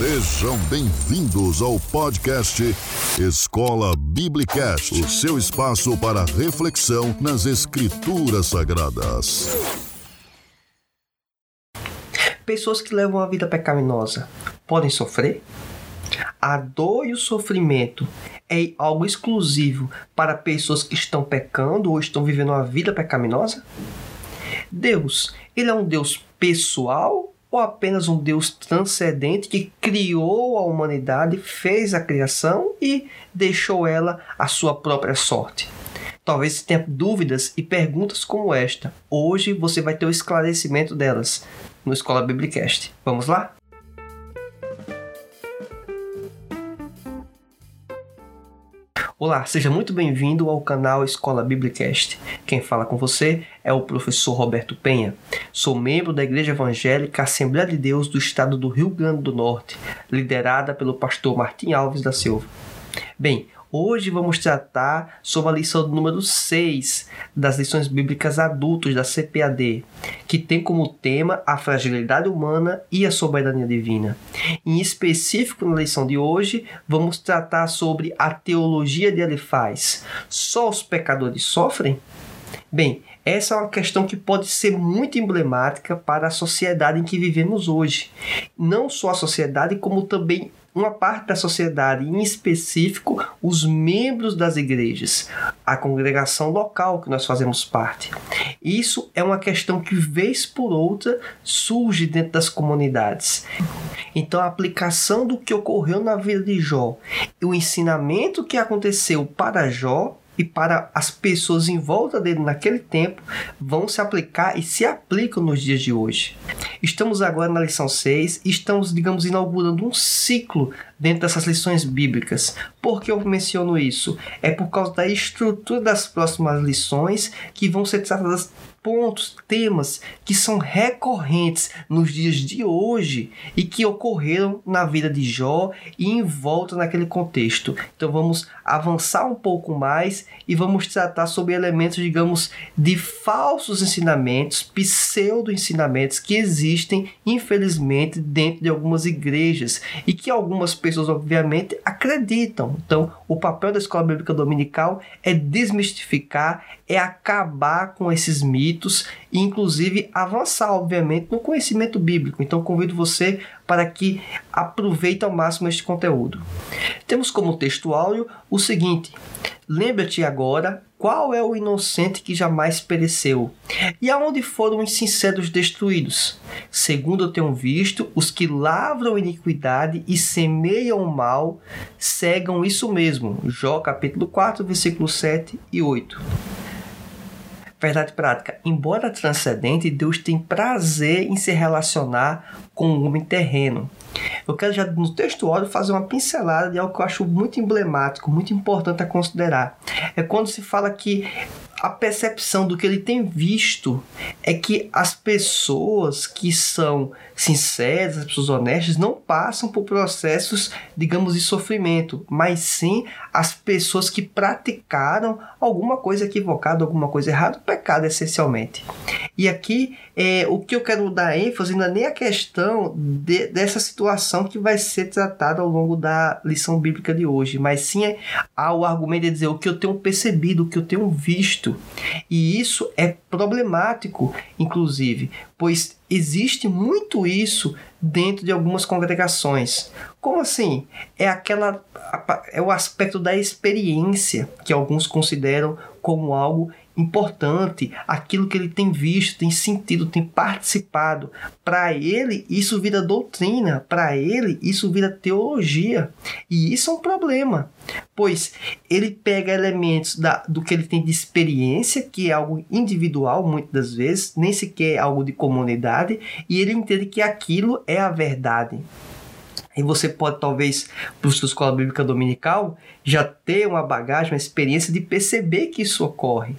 Sejam bem-vindos ao podcast Escola Biblicast, o seu espaço para reflexão nas Escrituras Sagradas. Pessoas que levam a vida pecaminosa podem sofrer? A dor e o sofrimento é algo exclusivo para pessoas que estão pecando ou estão vivendo uma vida pecaminosa? Deus, ele é um Deus pessoal ou apenas um Deus transcendente que criou a humanidade, fez a criação e deixou ela à sua própria sorte? Talvez você tenha dúvidas e perguntas como esta. Hoje você vai ter o esclarecimento delas no Escola Biblicast. Vamos lá? Olá, seja muito bem-vindo ao canal Escola Biblicast. Quem fala com você é o professor Roberto Penha. Sou membro da Igreja Evangélica Assembleia de Deus do estado do Rio Grande do Norte, liderada pelo pastor Martim Alves da Silva. Bem, Hoje vamos tratar sobre a lição número 6 das lições bíblicas adultos da CPAD, que tem como tema a fragilidade humana e a soberania divina. Em específico, na lição de hoje, vamos tratar sobre a teologia de Elifaz. Só os pecadores sofrem? Bem, essa é uma questão que pode ser muito emblemática para a sociedade em que vivemos hoje. Não só a sociedade, como também uma parte da sociedade, em específico os membros das igrejas, a congregação local que nós fazemos parte. Isso é uma questão que, vez por outra, surge dentro das comunidades. Então, a aplicação do que ocorreu na vida de Jó e o ensinamento que aconteceu para Jó e para as pessoas em volta dele naquele tempo vão se aplicar e se aplicam nos dias de hoje. Estamos agora na lição 6 e estamos, digamos, inaugurando um ciclo dentro dessas lições bíblicas. Por que eu menciono isso? É por causa da estrutura das próximas lições que vão ser tratadas pontos, temas que são recorrentes nos dias de hoje e que ocorreram na vida de Jó e em volta naquele contexto. Então vamos avançar um pouco mais e vamos tratar sobre elementos, digamos, de falsos ensinamentos, pseudo-ensinamentos que existem, infelizmente, dentro de algumas igrejas e que algumas pessoas, obviamente, acreditam. Então, o papel da escola bíblica dominical é desmistificar, é acabar com esses mitos e, inclusive, avançar, obviamente, no conhecimento bíblico. Então, convido você para que aproveite ao máximo este conteúdo. Temos como texto áudio o seguinte: Lembra-te agora qual é o inocente que jamais pereceu, e aonde foram os sinceros destruídos. Segundo eu tenho visto, os que lavram iniquidade e semeiam mal, cegam isso mesmo. Jó capítulo 4, versículos 7 e 8. Verdade prática. Embora transcendente, Deus tem prazer em se relacionar com o homem terreno. Eu quero já no textuário fazer uma pincelada de algo que eu acho muito emblemático, muito importante a considerar. É quando se fala que a percepção do que ele tem visto é que as pessoas que são sinceras, as pessoas honestas, não passam por processos, digamos, de sofrimento, mas sim as pessoas que praticaram alguma coisa equivocada, alguma coisa errada, pecado essencialmente. E aqui é, o que eu quero dar ênfase não é nem a questão de, dessa situação que vai ser tratada ao longo da lição bíblica de hoje, mas sim ao argumento de dizer o que eu tenho percebido, o que eu tenho visto. E isso é problemático, inclusive, pois existe muito isso dentro de algumas congregações. Como assim? É aquela é o aspecto da experiência que alguns consideram como algo importante, aquilo que ele tem visto, tem sentido, tem participado. Para ele, isso vira doutrina, para ele, isso vira teologia. E isso é um problema, pois ele pega elementos da, do que ele tem de experiência, que é algo individual, muitas das vezes, nem sequer é algo de comunidade, e ele entende que aquilo é a verdade. E você pode, talvez, para sua escola bíblica dominical, já ter uma bagagem, uma experiência de perceber que isso ocorre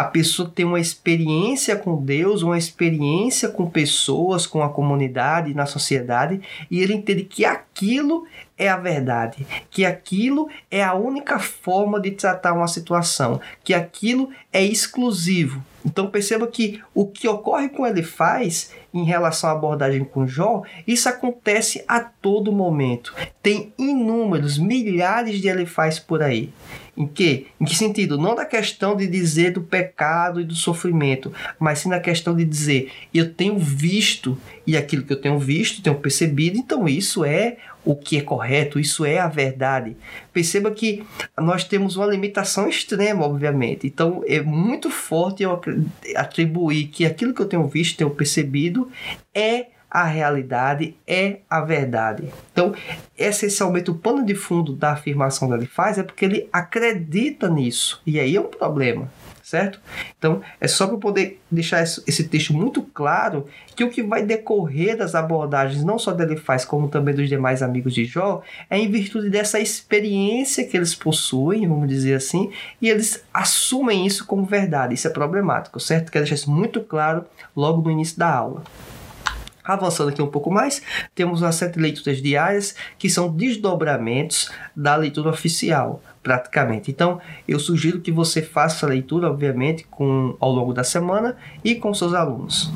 a pessoa tem uma experiência com Deus, uma experiência com pessoas, com a comunidade, na sociedade, e ele entende que aquilo é a verdade, que aquilo é a única forma de tratar uma situação, que aquilo é exclusivo. Então perceba que o que ocorre com ele faz em relação à abordagem com Jó, isso acontece a todo momento. Tem inúmeros, milhares de ele faz por aí. Em que? Em que sentido? Não da questão de dizer do pecado e do sofrimento, mas sim na questão de dizer eu tenho visto e aquilo que eu tenho visto, tenho percebido, então isso é o que é correto, isso é a verdade. Perceba que nós temos uma limitação extrema, obviamente. Então é muito forte eu atribuir que aquilo que eu tenho visto, tenho percebido, é a realidade, é a verdade. Então, essencialmente, o pano de fundo da afirmação que ele faz é porque ele acredita nisso. E aí é um problema certo? Então, é só para poder deixar esse texto muito claro que o que vai decorrer das abordagens, não só dele faz, como também dos demais amigos de Jó, é em virtude dessa experiência que eles possuem, vamos dizer assim, e eles assumem isso como verdade. Isso é problemático, certo? Quero deixar isso muito claro logo no início da aula. Avançando aqui um pouco mais, temos as sete leituras diárias, que são desdobramentos da leitura oficial, praticamente. Então, eu sugiro que você faça a leitura, obviamente, com, ao longo da semana e com seus alunos.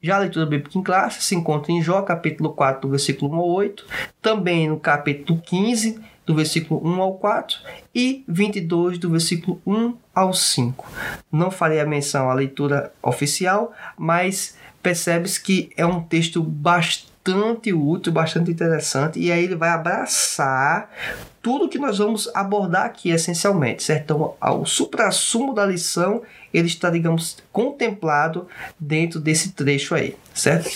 Já a leitura bíblica em classe se encontra em Jó, capítulo 4, do versículo 1 ao 8, também no capítulo 15, do versículo 1 ao 4 e 22 do versículo 1 ao 5. Não farei a menção à leitura oficial, mas percebes que é um texto bastante útil, bastante interessante, e aí ele vai abraçar tudo que nós vamos abordar aqui essencialmente, certo? Então, o supra-sumo da lição, ele está, digamos, contemplado dentro desse trecho aí, certo?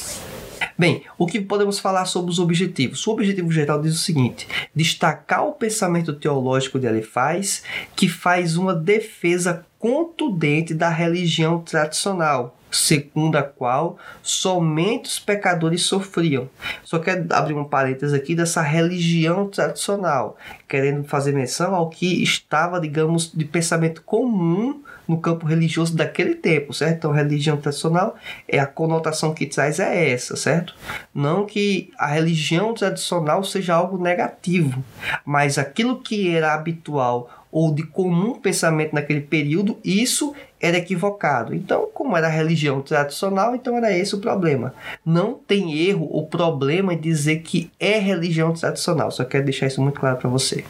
Bem, o que podemos falar sobre os objetivos? O objetivo geral diz o seguinte: destacar o pensamento teológico de Elifaz, que faz uma defesa contundente da religião tradicional, segundo a qual somente os pecadores sofriam. Só quero abrir um parênteses aqui dessa religião tradicional, querendo fazer menção ao que estava, digamos, de pensamento comum no campo religioso daquele tempo, certo? Então, religião tradicional é a conotação que traz é essa, certo? Não que a religião tradicional seja algo negativo, mas aquilo que era habitual ou de comum pensamento naquele período, isso era equivocado. Então, como era religião tradicional, então era esse o problema. Não tem erro ou problema em dizer que é religião tradicional. Só quero deixar isso muito claro para você.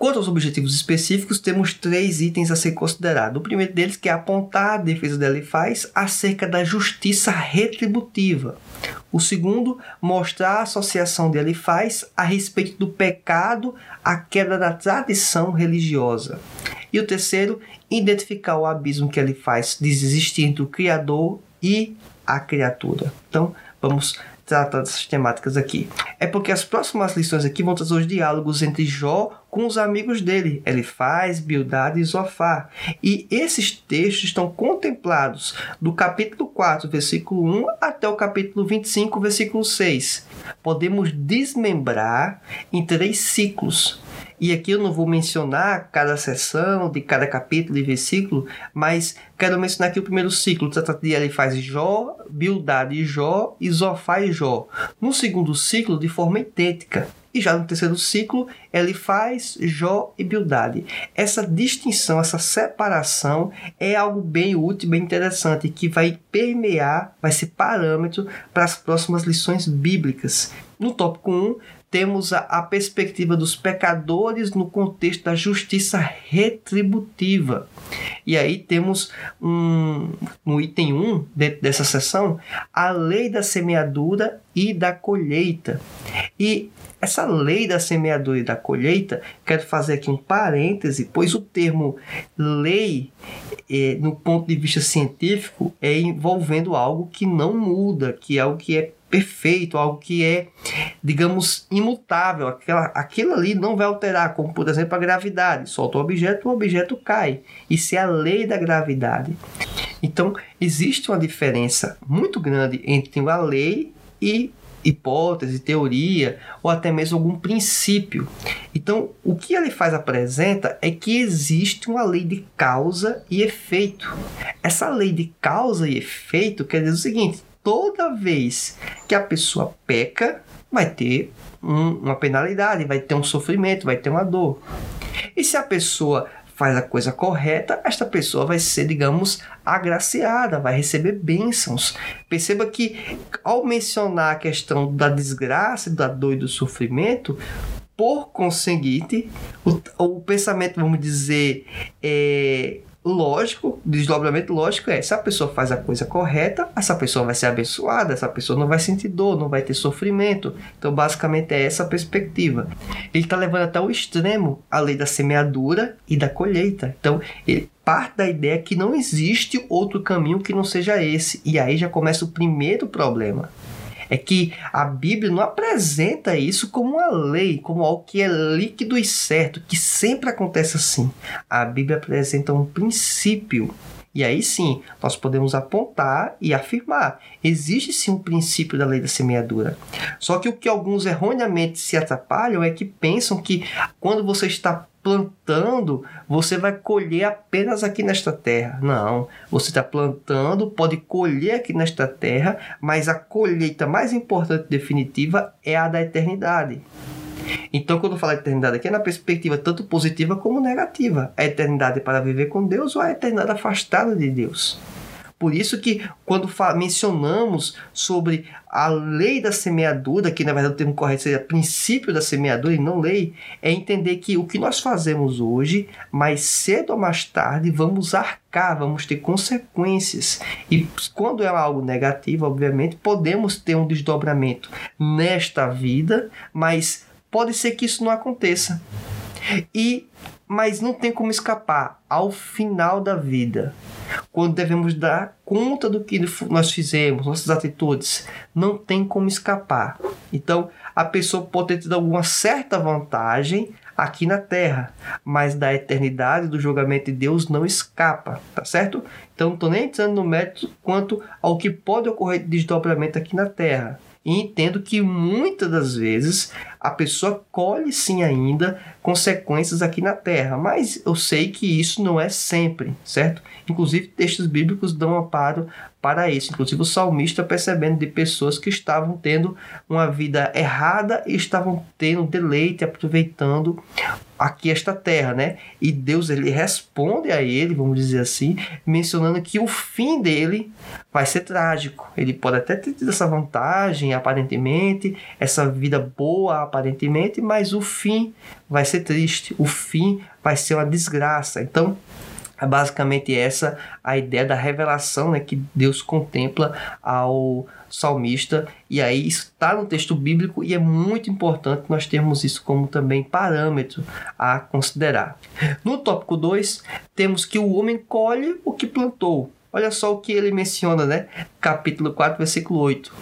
Quanto aos objetivos específicos, temos três itens a ser considerados. O primeiro deles que é apontar a defesa dela faz acerca da justiça retributiva. O segundo, mostrar a associação dele faz a respeito do pecado, a quebra da tradição religiosa. E o terceiro, identificar o abismo que ele faz de existir entre o Criador e a criatura. Então, vamos tratar dessas temáticas aqui. É porque as próximas lições aqui vão trazer os diálogos entre Jó com os amigos dele, Elifaz, Bildad e Zofar. E esses textos estão contemplados do capítulo 4, versículo 1 até o capítulo 25, versículo 6. Podemos desmembrar em três ciclos. E aqui eu não vou mencionar cada sessão de cada capítulo e versículo, mas quero mencionar aqui o primeiro ciclo. Trata de ele faz Jó, Bildad e Jó e Zofá e Jó. No segundo ciclo, de forma idêntica. E já no terceiro ciclo, ele faz Jó e Bildad. Essa distinção, essa separação é algo bem útil, bem interessante, que vai permear, vai ser parâmetro para as próximas lições bíblicas. No tópico 1, temos a, a, perspectiva dos pecadores no contexto da justiça retributiva. E aí temos um, no item 1 dentro dessa sessão a lei da semeadura e da colheita. E essa lei da semeadura e da colheita, quero fazer aqui um parêntese, pois o termo lei, é, no ponto de vista científico, é envolvendo algo que não muda, que é algo que é perfeito, algo que é, digamos, imutável. Aquela, aquilo ali não vai alterar, como por exemplo a gravidade. Solta o objeto, o objeto cai. Isso é a lei da gravidade. Então, existe uma diferença muito grande entre a lei e hipótese, teoria ou até mesmo algum princípio. Então, o que ele faz apresenta é que existe uma lei de causa e efeito. Essa lei de causa e efeito quer dizer o seguinte: toda vez que a pessoa peca, vai ter um, uma penalidade, vai ter um sofrimento, vai ter uma dor. E se a pessoa faz a coisa correta, esta pessoa vai ser, digamos, agraciada, vai receber bênçãos. Perceba que ao mencionar a questão da desgraça, da dor e do sofrimento, por conseguinte, o, o pensamento, vamos dizer, é, lógico, desdobramento lógico é: se a pessoa faz a coisa correta, essa pessoa vai ser abençoada, essa pessoa não vai sentir dor, não vai ter sofrimento. Então, basicamente, é essa a perspectiva. Ele está levando até o extremo a lei da semeadura e da colheita. Então, ele parte da ideia que não existe outro caminho que não seja esse. E aí já começa o primeiro problema é que a Bíblia não apresenta isso como uma lei, como algo que é líquido e certo, que sempre acontece assim. A Bíblia apresenta um princípio. E aí sim, nós podemos apontar e afirmar: existe sim um princípio da lei da semeadura. Só que o que alguns erroneamente se atrapalham é que pensam que quando você está plantando, você vai colher apenas aqui nesta terra. Não, você está plantando, pode colher aqui nesta terra, mas a colheita mais importante definitiva é a da eternidade. Então, quando eu falo eternidade aqui, é na perspectiva tanto positiva como negativa. A eternidade para viver com Deus ou a eternidade afastada de Deus. Por isso que quando mencionamos sobre a lei da semeadura, que na verdade o termo correto seria princípio da semeadura e não lei, é entender que o que nós fazemos hoje, mais cedo ou mais tarde, vamos arcar, vamos ter consequências. E quando é algo negativo, obviamente, podemos ter um desdobramento nesta vida, mas pode ser que isso não aconteça. E mas não tem como escapar ao final da vida quando devemos dar conta do que nós fizemos, nossas atitudes, não tem como escapar. Então, a pessoa pode ter tido alguma certa vantagem aqui na terra, mas da eternidade do julgamento de Deus não escapa, tá certo? Então, não estou nem entrando no mérito quanto ao que pode ocorrer de desdobramento aqui na terra. E entendo que muitas das vezes a pessoa colhe sim ainda consequências aqui na terra, mas eu sei que isso não é sempre, certo? Inclusive, textos bíblicos dão amparo para isso. Inclusive, o salmista percebendo de pessoas que estavam tendo uma vida errada e estavam tendo deleite, aproveitando aqui esta terra, né? E Deus ele responde a ele, vamos dizer assim, mencionando que o fim dele vai ser trágico. Ele pode até ter tido essa vantagem, aparentemente, essa vida boa, aparentemente, mas o fim vai ser triste. O fim vai ser uma desgraça. Então, é basicamente essa a ideia da revelação né, que Deus contempla ao salmista. E aí está no texto bíblico e é muito importante nós termos isso como também parâmetro a considerar. No tópico 2, temos que o homem colhe o que plantou. Olha só o que ele menciona, né? Capítulo 4, versículo 8.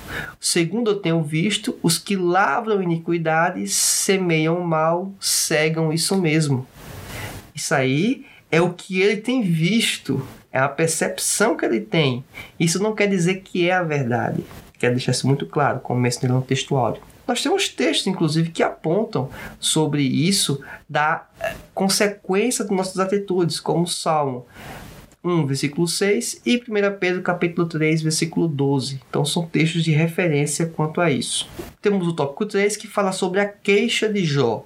Segundo eu tenho visto, os que lavram iniquidade semeiam mal, cegam isso mesmo. Isso aí é o que ele tem visto, é a percepção que ele tem. Isso não quer dizer que é a verdade. Quero deixar isso muito claro, como mencionei no texto áudio. Nós temos textos, inclusive, que apontam sobre isso da eh, consequência de nossas atitudes, como o Salmo 1, versículo 6 e 1 Pedro capítulo 3, versículo 12. Então são textos de referência quanto a isso. Temos o tópico 3 que fala sobre a queixa de Jó.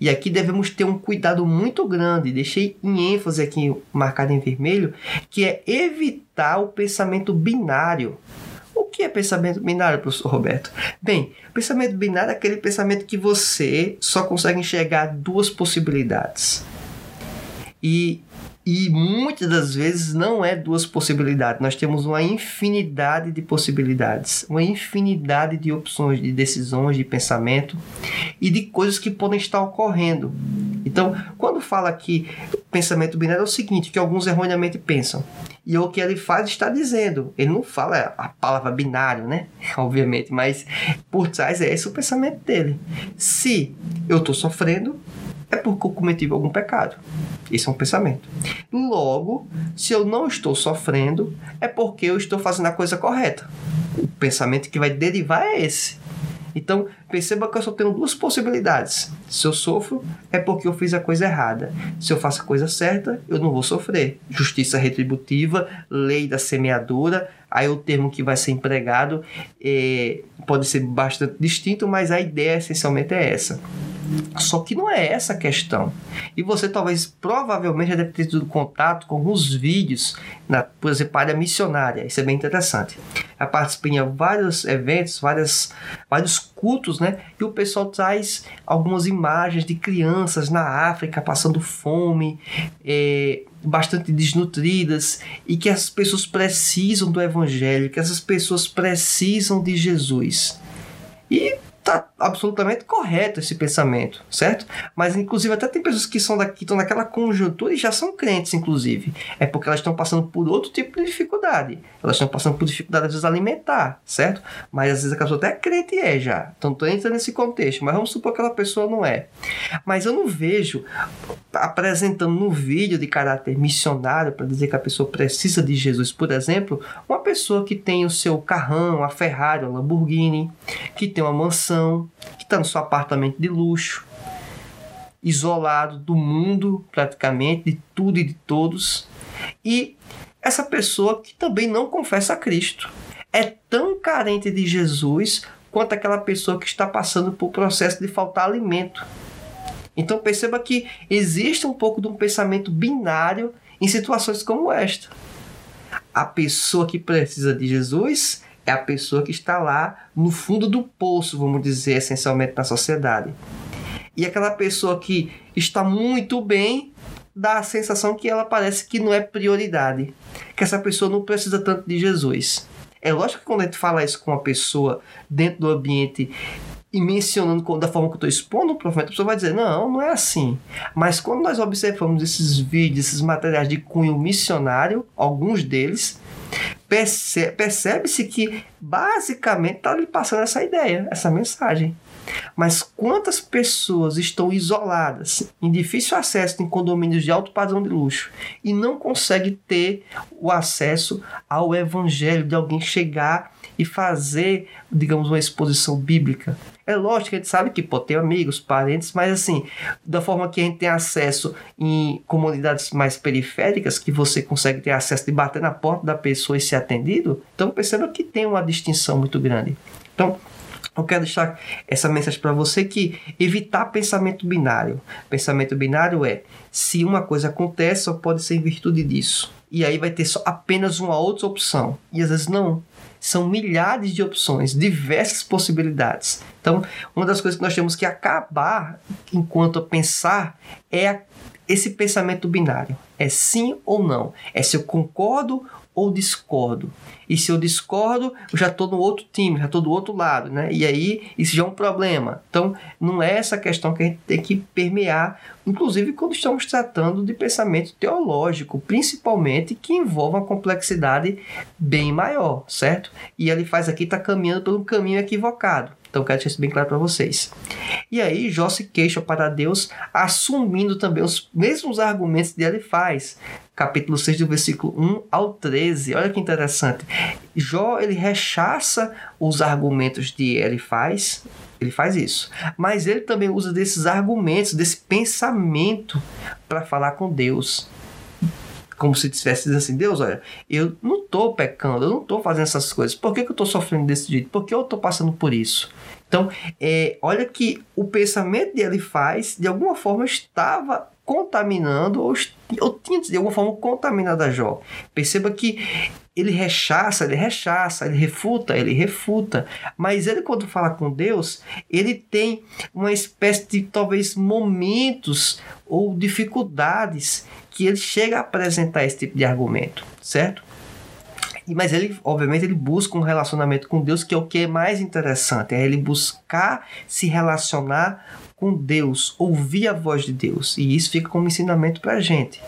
E aqui devemos ter um cuidado muito grande, deixei em ênfase aqui marcado em vermelho, que é evitar o pensamento binário. O que é pensamento binário, professor Roberto? Bem, pensamento binário é aquele pensamento que você só consegue enxergar duas possibilidades. E e muitas das vezes não é duas possibilidades, nós temos uma infinidade de possibilidades, uma infinidade de opções, de decisões, de pensamento e de coisas que podem estar ocorrendo. Então, quando fala aqui pensamento binário, é o seguinte: que alguns erroneamente pensam. E o que ele faz está dizendo. Ele não fala a palavra binário, né? Obviamente, mas por trás é esse o pensamento dele. Se eu estou sofrendo, é porque eu cometi algum pecado. Esse é um pensamento. Logo, se eu não estou sofrendo, é porque eu estou fazendo a coisa correta. O pensamento que vai derivar é esse. Então, perceba que eu só tenho duas possibilidades. Se eu sofro, é porque eu fiz a coisa errada. Se eu faço a coisa certa, eu não vou sofrer. Justiça retributiva, lei da semeadura. Aí o termo que vai ser empregado é, pode ser bastante distinto, mas a ideia essencialmente é essa. Só que não é essa a questão. E você talvez, provavelmente, já deve ter tido contato com alguns vídeos, na, por exemplo, área missionária. Isso é bem interessante. Eu participei em vários eventos, várias, vários cultos, né? E o pessoal traz algumas imagens de crianças na África passando fome, é, bastante desnutridas e que as pessoas precisam do Evangelho, que essas pessoas precisam de Jesus. E tá absolutamente correto esse pensamento, certo? Mas inclusive até tem pessoas que são daqui, estão naquela conjuntura e já são crentes, inclusive. É porque elas estão passando por outro tipo de dificuldade. Elas estão passando por dificuldade às vezes alimentar, certo? Mas às vezes a pessoa até é crente é já. Então tô entrando nesse contexto, mas vamos supor que aquela pessoa não é. Mas eu não vejo apresentando no vídeo de caráter missionário para dizer que a pessoa precisa de Jesus, por exemplo, uma pessoa que tem o seu carrão, a Ferrari, a Lamborghini, que tem uma mansão, que está no seu apartamento de luxo, isolado do mundo praticamente, de tudo e de todos, e essa pessoa que também não confessa a Cristo. É tão carente de Jesus quanto aquela pessoa que está passando por processo de faltar alimento. Então perceba que existe um pouco de um pensamento binário em situações como esta. A pessoa que precisa de Jesus é a pessoa que está lá no fundo do poço, vamos dizer, essencialmente na sociedade. E aquela pessoa que está muito bem dá a sensação que ela parece que não é prioridade, que essa pessoa não precisa tanto de Jesus. É lógico que quando a gente fala isso com uma pessoa dentro do ambiente e mencionando da forma que eu estou expondo o profeta, a pessoa vai dizer: não, não é assim. Mas quando nós observamos esses vídeos, esses materiais de cunho missionário, alguns deles, percebe-se que basicamente está lhe passando essa ideia, essa mensagem. Mas quantas pessoas estão isoladas, em difícil acesso em condomínios de alto padrão de luxo e não conseguem ter o acesso ao evangelho de alguém chegar e fazer, digamos, uma exposição bíblica? É lógico que a gente sabe que pode ter amigos, parentes, mas assim, da forma que a gente tem acesso em comunidades mais periféricas, que você consegue ter acesso de bater na porta da pessoa e ser atendido, então perceba que tem uma distinção muito grande. Então, eu quero deixar essa mensagem para você que evitar pensamento binário. Pensamento binário é se uma coisa acontece, só pode ser em virtude disso. E aí vai ter só apenas uma outra opção. E às vezes não. São milhares de opções, diversas possibilidades. Então, uma das coisas que nós temos que acabar enquanto pensar é esse pensamento binário. É sim ou não. É se eu concordo ou discordo. E se eu discordo, eu já estou no outro time, já estou do outro lado, né? E aí isso já é um problema. Então, não é essa questão que a gente tem que permear, inclusive quando estamos tratando de pensamento teológico, principalmente que envolve uma complexidade bem maior, certo? E ele faz aqui está caminhando pelo caminho equivocado. Então, quero deixar isso bem claro para vocês. E aí, Jó se queixa para Deus, assumindo também os mesmos argumentos que ele faz. Capítulo 6, do versículo 1 ao 13. Olha que interessante. Jó, ele rechaça os argumentos de ele faz, ele faz isso. Mas ele também usa desses argumentos, desse pensamento, para falar com Deus como se dizendo assim, Deus, olha, eu não estou pecando, eu não estou fazendo essas coisas. Por que, que eu estou sofrendo desse jeito? Por que eu estou passando por isso? Então, é, olha que o pensamento dele faz, de alguma forma, estava contaminando ou, ou tinha de alguma forma contaminado a Jó. Perceba que ele rechaça, ele rechaça, ele refuta, ele refuta. Mas ele, quando fala com Deus, ele tem uma espécie de talvez momentos ou dificuldades que ele chega a apresentar esse tipo de argumento, certo? Mas ele, obviamente, ele busca um relacionamento com Deus, que é o que é mais interessante, é ele buscar se relacionar com Deus, ouvir a voz de Deus. E isso fica como ensinamento para a gente.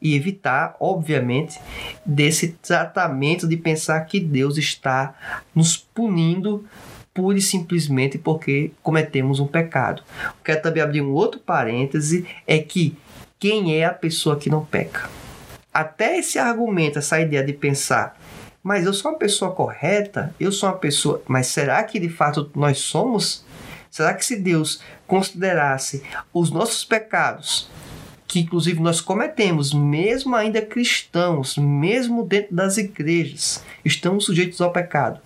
E evitar, obviamente, desse tratamento de pensar que Deus está nos punindo pura e simplesmente porque cometemos um pecado. Quero também abrir um outro parêntese, é que quem é a pessoa que não peca? Até esse argumento, essa ideia de pensar, mas eu sou uma pessoa correta, eu sou uma pessoa, mas será que de fato nós somos? Será que se Deus considerasse os nossos pecados, que inclusive nós cometemos, mesmo ainda cristãos, mesmo dentro das igrejas, estamos sujeitos ao pecado?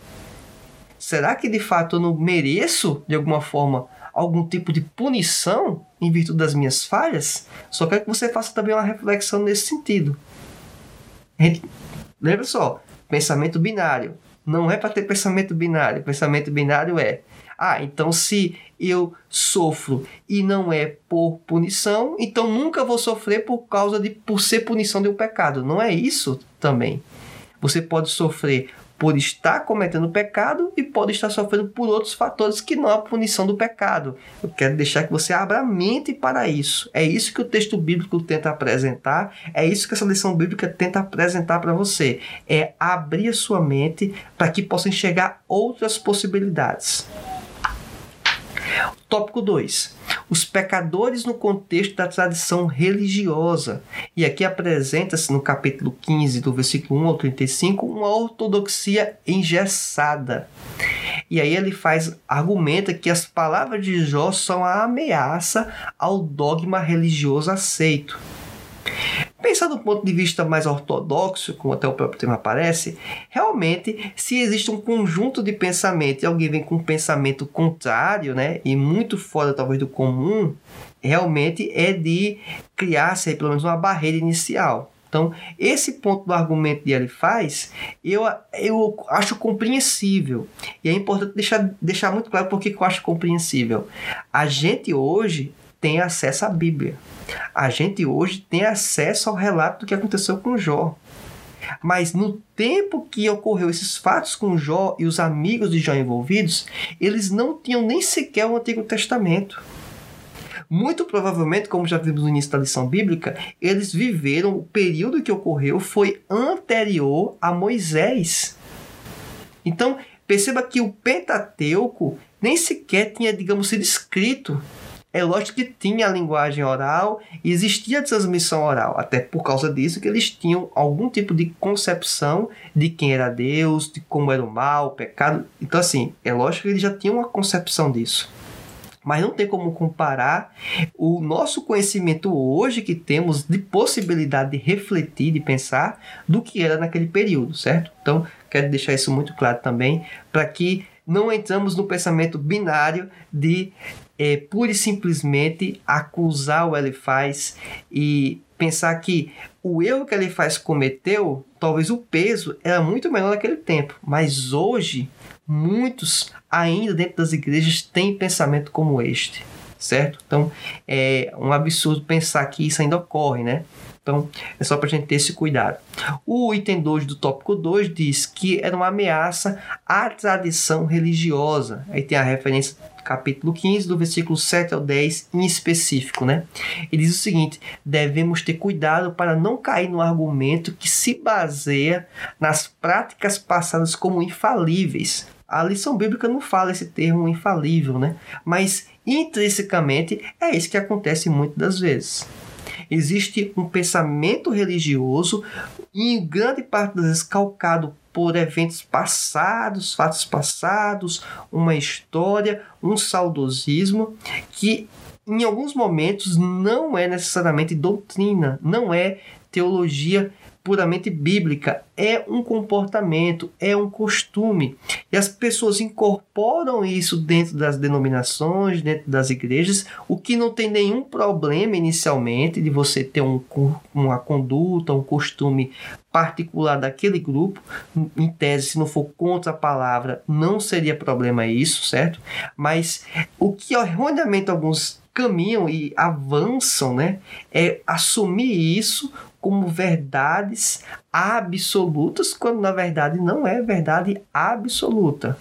Será que de fato eu não mereço, de alguma forma, algum tipo de punição em virtude das minhas falhas, só quero que você faça também uma reflexão nesse sentido. Lembra só, pensamento binário. Não é para ter pensamento binário. Pensamento binário é ah, então se eu sofro e não é por punição, então nunca vou sofrer por causa de por ser punição de um pecado. Não é isso também. Você pode sofrer por estar cometendo pecado e pode estar sofrendo por outros fatores que não a punição do pecado. Eu quero deixar que você abra a mente para isso. É isso que o texto bíblico tenta apresentar, é isso que essa lição bíblica tenta apresentar para você. É abrir a sua mente para que possa enxergar outras possibilidades. Tópico 2. Os pecadores no contexto da tradição religiosa. E aqui apresenta-se no capítulo 15, do versículo 1 ao 35, uma ortodoxia engessada. E aí ele faz argumenta que as palavras de Jó são a ameaça ao dogma religioso aceito. Pensar do ponto de vista mais ortodoxo, como até o próprio tema aparece, realmente, se existe um conjunto de pensamento e alguém vem com um pensamento contrário, né, e muito fora talvez do comum, realmente é de criar-se pelo menos uma barreira inicial. Então, esse ponto do argumento de ele faz, eu, eu acho compreensível. E é importante deixar, deixar muito claro porque eu acho compreensível. A gente hoje tem acesso à Bíblia. A gente hoje tem acesso ao relato do que aconteceu com Jó. Mas no tempo que ocorreu esses fatos com Jó e os amigos de Jó envolvidos, eles não tinham nem sequer o Antigo Testamento. Muito provavelmente, como já vimos no início da lição bíblica, eles viveram o período que ocorreu foi anterior a Moisés. Então, perceba que o Pentateuco nem sequer tinha, digamos, sido escrito é lógico que tinha a linguagem oral e existia transmissão oral, até por causa disso que eles tinham algum tipo de concepção de quem era Deus, de como era o mal, o pecado. Então, assim, é lógico que eles já tinham uma concepção disso. Mas não tem como comparar o nosso conhecimento hoje que temos de possibilidade de refletir, de pensar, do que era naquele período, certo? Então, quero deixar isso muito claro também, para que não entramos no pensamento binário de é, pura e simplesmente acusar o Elifaz e pensar que o erro que Elifaz cometeu, talvez o peso era muito menor naquele tempo, mas hoje muitos ainda dentro das igrejas têm pensamento como este, certo? Então é um absurdo pensar que isso ainda ocorre, né? Então, é só para a gente ter esse cuidado. O item 2 do tópico 2 diz que era uma ameaça à tradição religiosa. Aí tem a referência capítulo 15, do versículo 7 ao 10 em específico, né? Ele diz o seguinte: devemos ter cuidado para não cair no argumento que se baseia nas práticas passadas como infalíveis. A lição bíblica não fala esse termo infalível, né? Mas intrinsecamente é isso que acontece muitas das vezes. Existe um pensamento religioso, em grande parte das vezes calcado por eventos passados, fatos passados, uma história, um saudosismo que em alguns momentos não é necessariamente doutrina, não é teologia puramente bíblica, é um comportamento, é um costume. E as pessoas incorporam isso dentro das denominações, dentro das igrejas, o que não tem nenhum problema inicialmente de você ter um, uma conduta, um costume particular daquele grupo. Em tese, se não for contra a palavra, não seria problema isso, certo? Mas o que erroneamente alguns caminham e avançam, né, é assumir isso como verdades absolutas, quando na verdade não é verdade absoluta.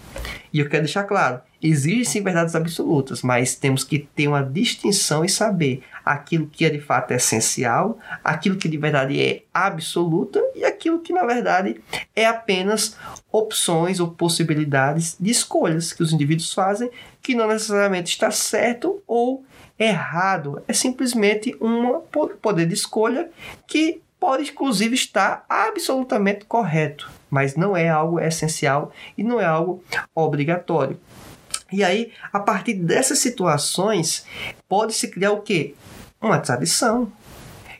E eu quero deixar claro, existem verdades absolutas, mas temos que ter uma distinção e saber aquilo que é de fato essencial, aquilo que de verdade é absoluta e aquilo que na verdade é apenas opções ou possibilidades de escolhas que os indivíduos fazem que não necessariamente está certo ou errado. É simplesmente um poder de escolha que pode, inclusive, estar absolutamente correto, mas não é algo essencial e não é algo obrigatório. E aí, a partir dessas situações, pode se criar o quê? Uma tradição.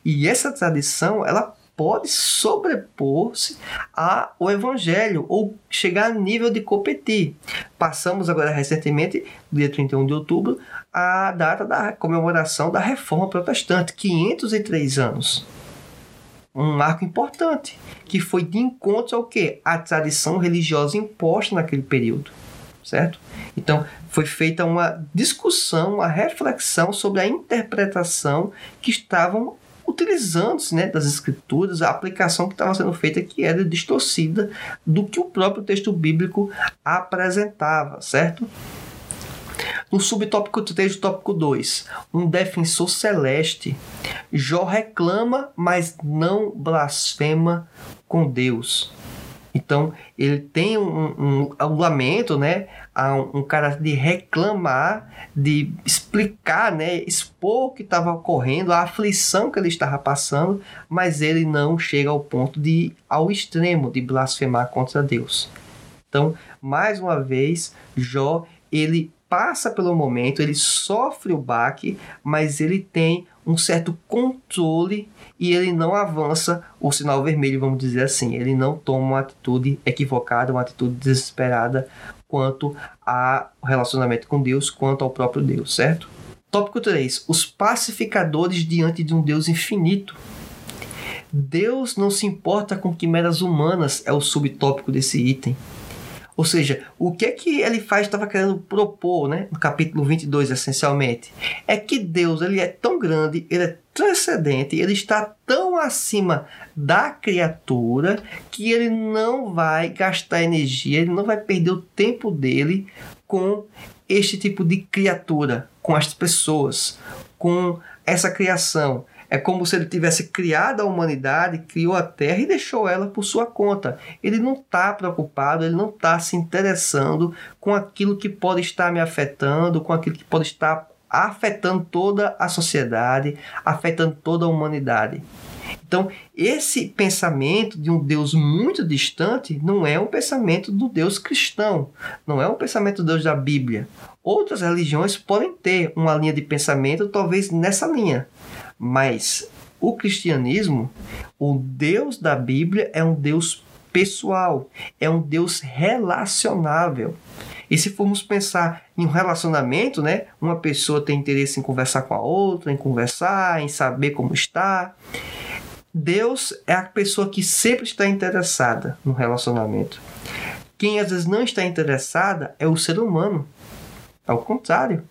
E essa tradição, ela pode sobrepor-se ao evangelho ou chegar a nível de competir. Passamos agora recentemente, dia 31 de outubro, a data da comemoração da Reforma Protestante, 503 anos. Um marco importante, que foi de encontro ao que? A tradição religiosa imposta naquele período, certo? Então, foi feita uma discussão, uma reflexão sobre a interpretação que estavam utilizando-se né, das escrituras, a aplicação que estava sendo feita que era distorcida do que o próprio texto bíblico apresentava, certo? No subtópico 3 do tópico 2, um defensor celeste, Jó reclama, mas não blasfema com Deus. Então, ele tem um, um, um lamento, né? Um, um cara de reclamar, de explicar, né? Expor o que estava ocorrendo, a aflição que ele estava passando, mas ele não chega ao ponto de, ao extremo, de blasfemar contra Deus. Então, mais uma vez, Jó, ele passa pelo momento, ele sofre o baque, mas ele tem um certo controle e ele não avança o sinal vermelho, vamos dizer assim. Ele não toma uma atitude equivocada, uma atitude desesperada quanto ao relacionamento com Deus, quanto ao próprio Deus, certo? Tópico 3. Os pacificadores diante de um Deus infinito. Deus não se importa com quimeras humanas, é o subtópico desse item. Ou seja, o que é que ele faz estava querendo propor, né, no capítulo 22 essencialmente, é que Deus, ele é tão grande, ele é transcendente, ele está tão acima da criatura que ele não vai gastar energia, ele não vai perder o tempo dele com este tipo de criatura, com as pessoas, com essa criação. É como se ele tivesse criado a humanidade, criou a Terra e deixou ela por sua conta. Ele não está preocupado, ele não está se interessando com aquilo que pode estar me afetando, com aquilo que pode estar afetando toda a sociedade, afetando toda a humanidade. Então, esse pensamento de um Deus muito distante não é um pensamento do Deus cristão, não é um pensamento do Deus da Bíblia. Outras religiões podem ter uma linha de pensamento, talvez nessa linha, mas o cristianismo, o Deus da Bíblia é um Deus pessoal, é um Deus relacionável. E se formos pensar em um relacionamento, né? Uma pessoa tem interesse em conversar com a outra, em conversar, em saber como está. Deus é a pessoa que sempre está interessada no relacionamento. Quem às vezes não está interessada é o ser humano. Ao contrário,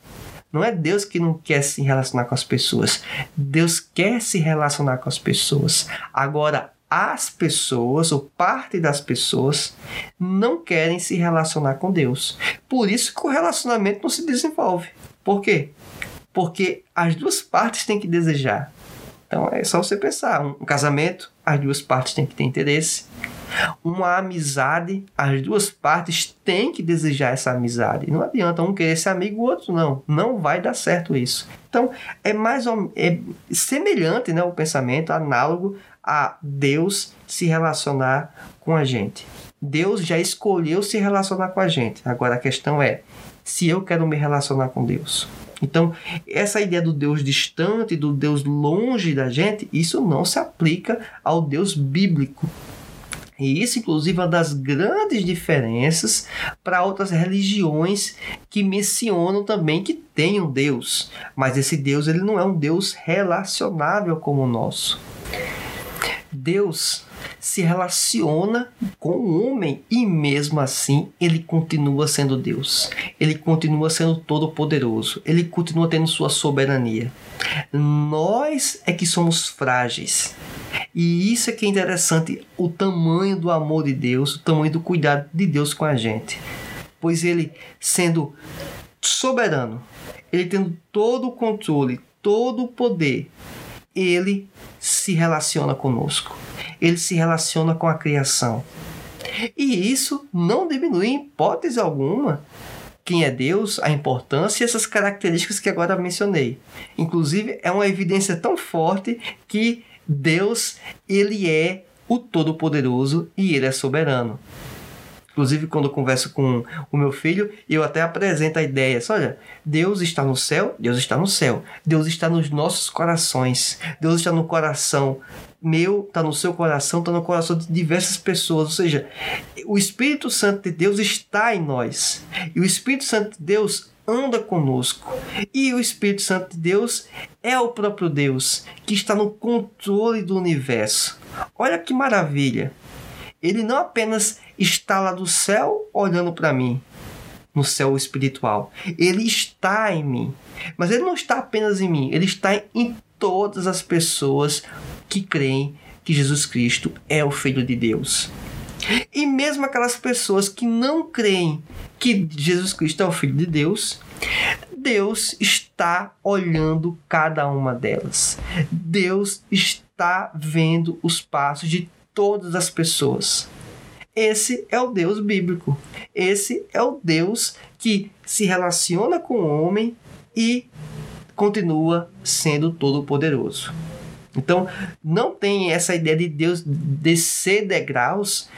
não é Deus que não quer se relacionar com as pessoas. Deus quer se relacionar com as pessoas. Agora, as pessoas, ou parte das pessoas, não querem se relacionar com Deus. Por isso que o relacionamento não se desenvolve. Por quê? Porque as duas partes têm que desejar. Então é só você pensar: um casamento, as duas partes têm que ter interesse. Uma amizade, as duas partes têm que desejar essa amizade. Não adianta um querer ser amigo, o outro não. Não vai dar certo isso. Então, é mais ou, é semelhante né, o pensamento, análogo a Deus se relacionar com a gente. Deus já escolheu se relacionar com a gente. Agora a questão é se eu quero me relacionar com Deus. Então, essa ideia do Deus distante, do Deus longe da gente, isso não se aplica ao Deus bíblico. E isso, inclusive, é uma das grandes diferenças para outras religiões que mencionam também que tem um Deus. Mas esse Deus ele não é um Deus relacionável como o nosso. Deus se relaciona com o homem e mesmo assim ele continua sendo Deus. Ele continua sendo todo-poderoso. Ele continua tendo sua soberania. Nós é que somos frágeis. E isso é que é interessante, o tamanho do amor de Deus, o tamanho do cuidado de Deus com a gente. Pois ele sendo soberano, ele tendo todo o controle, todo o poder, ele se relaciona conosco. Ele se relaciona com a criação. E isso não diminui em hipótese alguma quem é Deus, a importância e essas características que agora mencionei. Inclusive, é uma evidência tão forte que Deus, ele é o todo-poderoso e ele é soberano. Inclusive, quando eu converso com o meu filho, eu até apresento a ideia. Olha, Deus está no céu, Deus está no céu. Deus está nos nossos corações. Deus está no coração meu, está no seu coração, está no coração de diversas pessoas. Ou seja, o Espírito Santo de Deus está em nós. E o Espírito Santo de Deus anda conosco. E o Espírito Santo de Deus é o próprio Deus que está no controle do universo. Olha que maravilha! Ele não apenas está lá do céu olhando para mim, no céu espiritual. Ele está em mim. Mas ele não está apenas em mim, ele está em todas as pessoas que creem que Jesus Cristo é o Filho de Deus. E mesmo aquelas pessoas que não creem que Jesus Cristo é o Filho de Deus, Deus está olhando cada uma delas. Deus está vendo os passos de todas as pessoas. Esse é o Deus bíblico. Esse é o Deus que se relaciona com o homem e continua sendo todo-poderoso. Então, não tem essa ideia de Deus descer degraus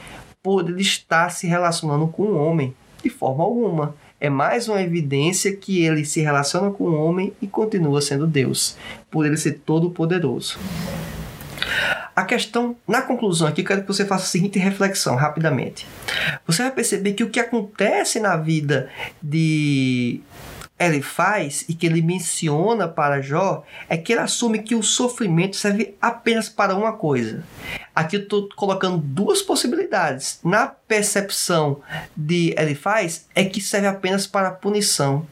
por ele estar se relacionando com o homem, de forma alguma. É mais uma evidência que ele se relaciona com o homem e continua sendo Deus, por ele ser todo-poderoso. A questão, na conclusão aqui, quero que você faça a seguinte reflexão rapidamente. Você vai perceber que o que acontece na vida de ele faz e que ele menciona para Jó é que ele assume que o sofrimento serve apenas para uma coisa. Aqui eu estou colocando duas possibilidades. Na percepção de Elifaz é que serve apenas para punição.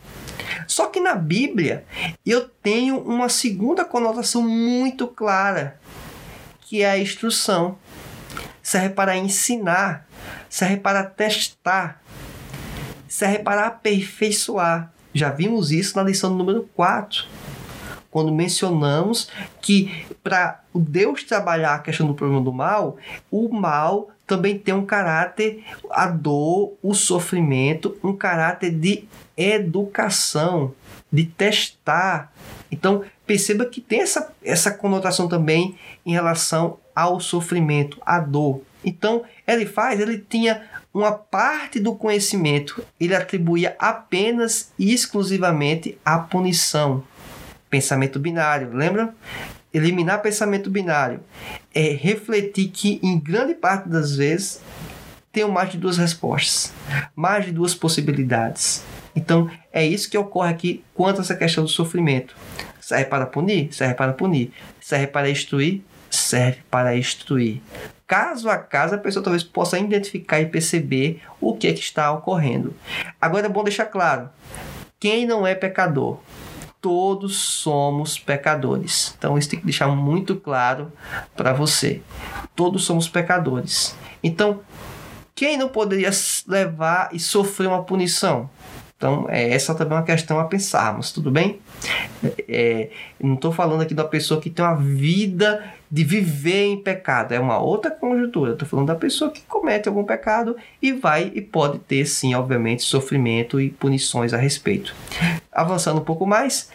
Só que na Bíblia eu tenho uma segunda conotação muito clara, que é a instrução. Serve para ensinar, serve para testar, serve para aperfeiçoar. Já vimos isso na lição número 4, quando mencionamos que para Deus trabalhar a questão do problema do mal, o mal também tem um caráter, a dor, o sofrimento, um caráter de educação, de testar. Então, perceba que tem essa, essa conotação também em relação ao sofrimento, à dor. Então, ele faz, ele tinha uma parte do conhecimento, ele atribuía apenas e exclusivamente à punição. Pensamento binário, lembra? Eliminar pensamento binário é refletir que, em grande parte das vezes, tem mais de duas respostas, mais de duas possibilidades. Então, é isso que ocorre aqui quanto a essa questão do sofrimento. Serve para punir? Serve para punir. Serve para instruir? Serve para instruir caso a caso a pessoa talvez possa identificar e perceber o que é que está ocorrendo. Agora é bom deixar claro, quem não é pecador? Todos somos pecadores. Então isso tem que deixar muito claro para você. Todos somos pecadores. Então, quem não poderia levar e sofrer uma punição? Então, é, essa também é uma questão a pensarmos, tudo bem? É, não estou falando aqui da pessoa que tem uma vida de viver em pecado, é uma outra conjuntura. Estou falando da pessoa que comete algum pecado e vai e pode ter, sim, obviamente, sofrimento e punições a respeito. Avançando um pouco mais,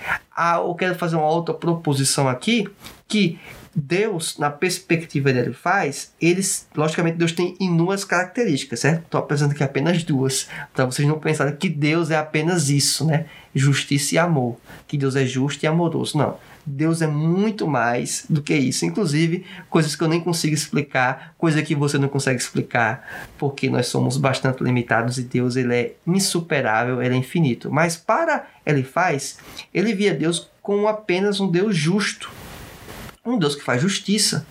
eu quero fazer uma outra proposição aqui, que Deus, na perspectiva dele faz, eles, logicamente, Deus tem inúmeras características, certo? Estou apresentando aqui apenas duas, para vocês não pensarem que Deus é apenas isso, né? Justiça e amor, que Deus é justo e amoroso. Não. Deus é muito mais do que isso. Inclusive, coisas que eu nem consigo explicar, coisa que você não consegue explicar, porque nós somos bastante limitados e Deus ele é insuperável, ele é infinito. Mas para ele faz, ele via Deus como apenas um Deus justo, um Deus que faz justiça.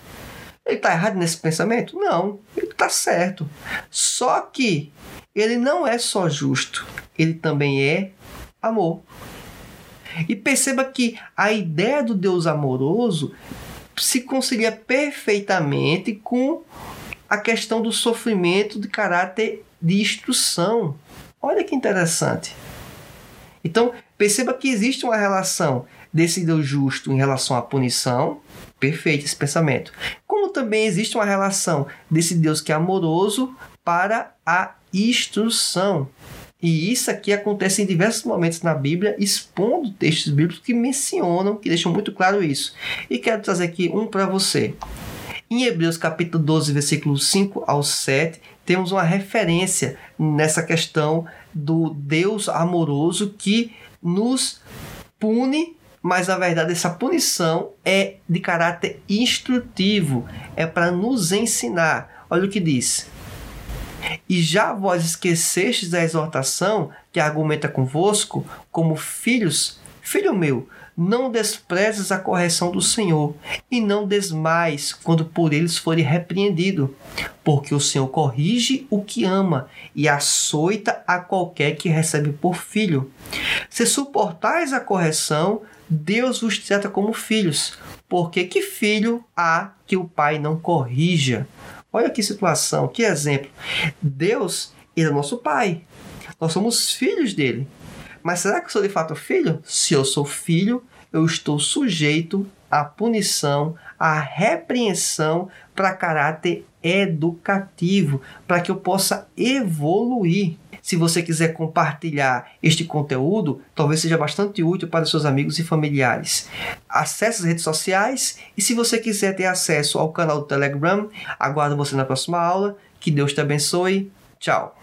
Ele está errado nesse pensamento? Não, ele está certo. Só que ele não é só justo, ele também é amor. E perceba que a ideia do Deus amoroso se concilia perfeitamente com a questão do sofrimento de caráter de instrução. Olha que interessante. Então, perceba que existe uma relação desse Deus justo em relação à punição. Perfeito esse pensamento. Como também existe uma relação desse Deus que é amoroso para a instrução. E isso aqui acontece em diversos momentos na Bíblia, expondo textos bíblicos que mencionam, que deixam muito claro isso. E quero trazer aqui um para você. Em Hebreus capítulo 12, versículos 5 ao 7, temos uma referência nessa questão do Deus amoroso que nos pune, mas na verdade essa punição é de caráter instrutivo, é para nos ensinar. Olha o que diz. E já vós esquecestes da exortação que argumenta convosco, como filhos, filho meu, não desprezes a correção do Senhor, e não desmais quando por eles forem repreendido, porque o Senhor corrige o que ama e açoita a qualquer que recebe por filho. Se suportais a correção, Deus vos trata como filhos, porque que filho há que o pai não corrija? Olha que situação, que exemplo. Deus é nosso pai. Nós somos filhos dele. Mas será que eu sou de fato filho? Se eu sou filho, eu estou sujeito à punição, à repreensão para caráter educativo, para que eu possa evoluir. Se você quiser compartilhar este conteúdo, talvez seja bastante útil para seus amigos e familiares. Acesse as redes sociais e se você quiser ter acesso ao canal do Telegram, aguardo você na próxima aula. Que Deus te abençoe. Tchau.